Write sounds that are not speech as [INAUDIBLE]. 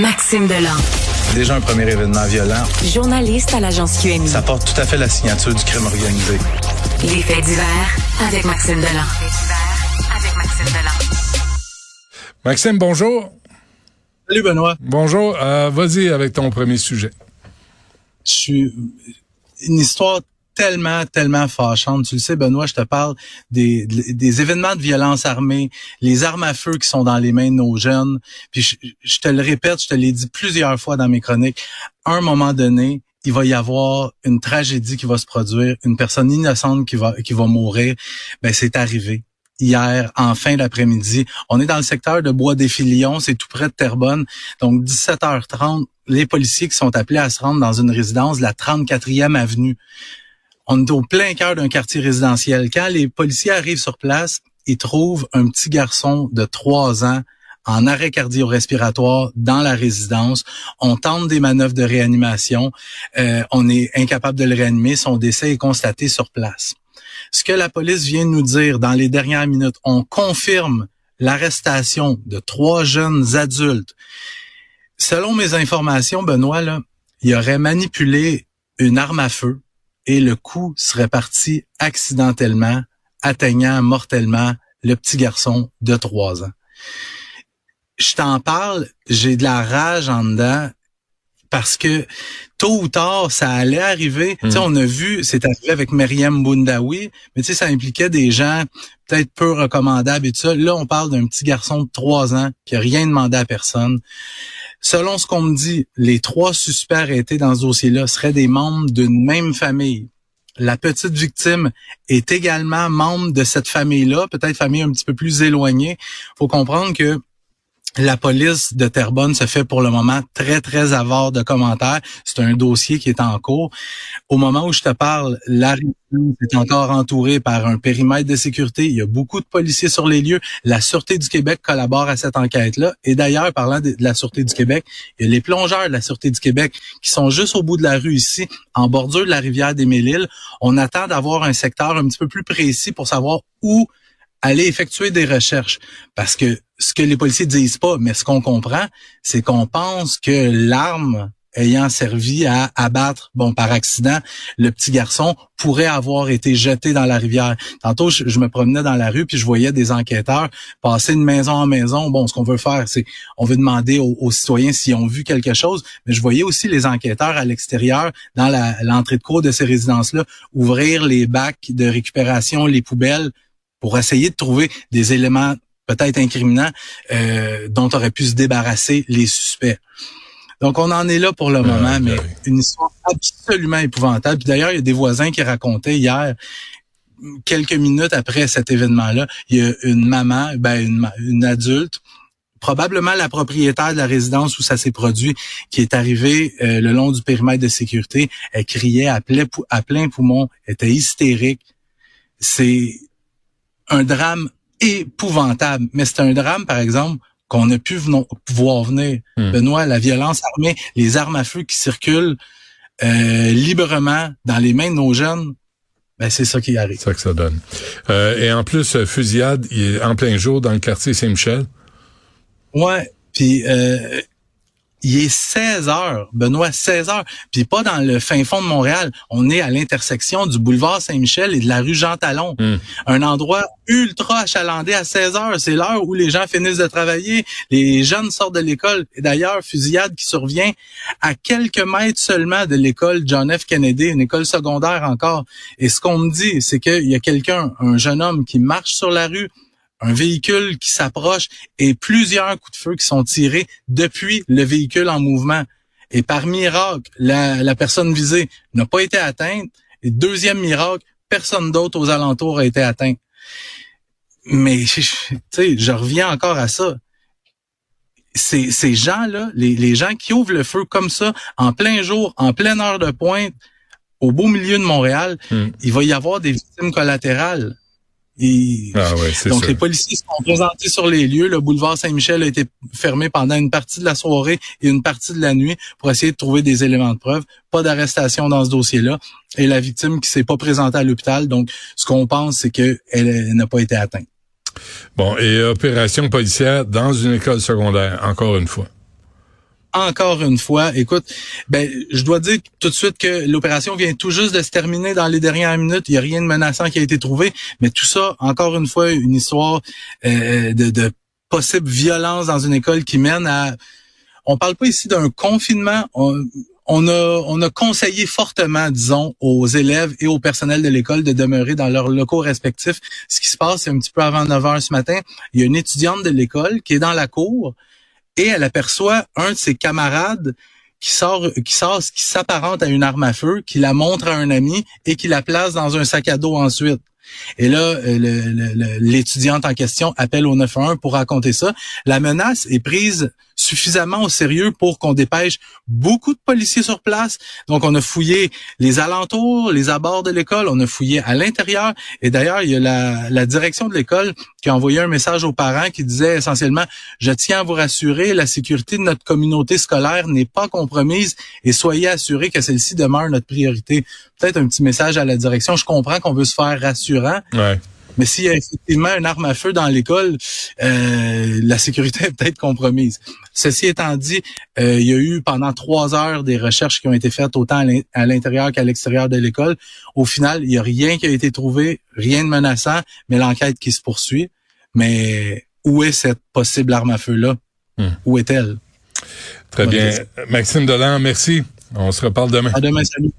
Maxime Delan. Déjà un premier événement violent. Journaliste à l'agence QMI. Ça porte tout à fait la signature du crime organisé. Les faits divers avec Maxime Delan. avec Maxime Delan. Maxime, bonjour. Salut Benoît. Bonjour. Euh, Vas-y avec ton premier sujet. Je suis une histoire tellement, tellement fâchante. Tu le sais, Benoît, je te parle des, des événements de violence armée, les armes à feu qui sont dans les mains de nos jeunes. Puis je, je te le répète, je te l'ai dit plusieurs fois dans mes chroniques. À un moment donné, il va y avoir une tragédie qui va se produire, une personne innocente qui va qui va mourir. Ben c'est arrivé hier en fin d'après-midi. On est dans le secteur de Bois des Filions, c'est tout près de Terrebonne. Donc 17h30, les policiers qui sont appelés à se rendre dans une résidence, la 34e avenue on est au plein cœur d'un quartier résidentiel. Quand les policiers arrivent sur place, ils trouvent un petit garçon de trois ans en arrêt cardio-respiratoire dans la résidence. On tente des manœuvres de réanimation. Euh, on est incapable de le réanimer. Son décès est constaté sur place. Ce que la police vient de nous dire dans les dernières minutes, on confirme l'arrestation de trois jeunes adultes. Selon mes informations, Benoît, là, il aurait manipulé une arme à feu et le coup serait parti accidentellement, atteignant mortellement le petit garçon de trois ans. Je t'en parle, j'ai de la rage en dedans parce que tôt ou tard, ça allait arriver. Tu sais, hmm. on a vu, c'est arrivé avec Myriam Boundawi, mais tu sais, ça impliquait des gens peut-être peu recommandables et tout ça. Là, on parle d'un petit garçon de trois ans qui a rien demandé à personne. Selon ce qu'on me dit, les trois suspects arrêtés dans ce dossier-là seraient des membres d'une même famille. La petite victime est également membre de cette famille-là, peut-être famille un petit peu plus éloignée. faut comprendre que la police de Terrebonne se fait pour le moment très, très avare de commentaires. C'est un dossier qui est en cours. Au moment où je te parle, la est encore entourée par un périmètre de sécurité. Il y a beaucoup de policiers sur les lieux. La Sûreté du Québec collabore à cette enquête-là. Et d'ailleurs, parlant de, la Sûreté du Québec, il y a les plongeurs de la Sûreté du Québec qui sont juste au bout de la rue ici, en bordure de la rivière des Mille-Îles. On attend d'avoir un secteur un petit peu plus précis pour savoir où aller effectuer des recherches. Parce que ce que les policiers disent pas, mais ce qu'on comprend, c'est qu'on pense que l'arme ayant servi à abattre, bon, par accident, le petit garçon pourrait avoir été jeté dans la rivière. Tantôt, je, me promenais dans la rue puis je voyais des enquêteurs passer de maison en maison. Bon, ce qu'on veut faire, c'est on veut demander aux, citoyens s'ils ont vu quelque chose, mais je voyais aussi les enquêteurs à l'extérieur, dans l'entrée de cour de ces résidences-là, ouvrir les bacs de récupération, les poubelles, pour essayer de trouver des éléments peut-être incriminants euh, dont auraient pu se débarrasser les suspects. Donc, on en est là pour le ah, moment, mais une histoire absolument épouvantable. D'ailleurs, il y a des voisins qui racontaient hier, quelques minutes après cet événement-là, il y a une maman, ben une, adulte, probablement la propriétaire de la résidence où ça s'est produit, qui est arrivée euh, le long du périmètre de sécurité. Elle criait à plein, à plein poumon, était hystérique. C'est un drame épouvantable. Mais c'est un drame, par exemple, qu'on a pu voir venir. Hmm. Benoît, la violence armée, les armes à feu qui circulent euh, librement dans les mains de nos jeunes, ben c'est ça qui arrive. C'est ça que ça donne. Euh, et en plus, euh, fusillade, il est en plein jour dans le quartier Saint-Michel. Ouais. Puis euh, il est 16 heures, Benoît, 16 heures, puis pas dans le fin fond de Montréal. On est à l'intersection du boulevard Saint-Michel et de la rue Jean-Talon. Hmm. Un endroit ultra achalandé à 16 heures. C'est l'heure où les gens finissent de travailler, les jeunes sortent de l'école. Et d'ailleurs, fusillade qui survient à quelques mètres seulement de l'école John F. Kennedy, une école secondaire encore. Et ce qu'on me dit, c'est qu'il y a quelqu'un, un jeune homme qui marche sur la rue, un véhicule qui s'approche et plusieurs coups de feu qui sont tirés depuis le véhicule en mouvement. Et par miracle, la, personne visée n'a pas été atteinte. Et deuxième miracle, personne d'autre aux alentours a été atteint. Mais [LAUGHS] tu sais, je reviens encore à ça. Ces, ces gens-là, les, les gens qui ouvrent le feu comme ça, en plein jour, en pleine heure de pointe, au beau milieu de Montréal, hmm. il va y avoir des victimes collatérales. Ah donc, les policiers sont présentés sur les lieux. Le boulevard Saint-Michel a été fermé pendant une partie de la soirée et une partie de la nuit pour essayer de trouver des éléments de preuve. Pas d'arrestation dans ce dossier-là. Et la victime qui s'est pas présentée à l'hôpital. Donc, ce qu'on pense, c'est qu'elle n'a pas été atteinte. Bon, et opération policière dans une école secondaire, encore une fois. Encore une fois, écoute, ben, je dois dire tout de suite que l'opération vient tout juste de se terminer dans les dernières minutes. Il n'y a rien de menaçant qui a été trouvé, mais tout ça, encore une fois, une histoire euh, de, de possible violence dans une école qui mène à. On parle pas ici d'un confinement. On, on a, on a conseillé fortement, disons, aux élèves et au personnel de l'école de demeurer dans leurs locaux respectifs. Ce qui se passe, c'est un petit peu avant 9 heures ce matin. Il y a une étudiante de l'école qui est dans la cour et elle aperçoit un de ses camarades qui sort, qui sort, s'apparente à une arme à feu, qui la montre à un ami et qui la place dans un sac à dos ensuite. Et là, euh, l'étudiante en question appelle au 911 pour raconter ça. La menace est prise suffisamment au sérieux pour qu'on dépêche beaucoup de policiers sur place. Donc, on a fouillé les alentours, les abords de l'école, on a fouillé à l'intérieur. Et d'ailleurs, il y a la, la direction de l'école qui a envoyé un message aux parents qui disait essentiellement, je tiens à vous rassurer, la sécurité de notre communauté scolaire n'est pas compromise et soyez assurés que celle-ci demeure notre priorité. Peut-être un petit message à la direction. Je comprends qu'on veut se faire rassurant. Ouais. Mais s'il y a effectivement une arme à feu dans l'école, euh, la sécurité [LAUGHS] est peut-être compromise. Ceci étant dit, euh, il y a eu pendant trois heures des recherches qui ont été faites autant à l'intérieur qu'à l'extérieur de l'école. Au final, il n'y a rien qui a été trouvé, rien de menaçant, mais l'enquête qui se poursuit. Mais où est cette possible arme à feu-là? Hmm. Où est-elle? Très bien. Maxime Dolan, merci. On se reparle demain. À demain, salut.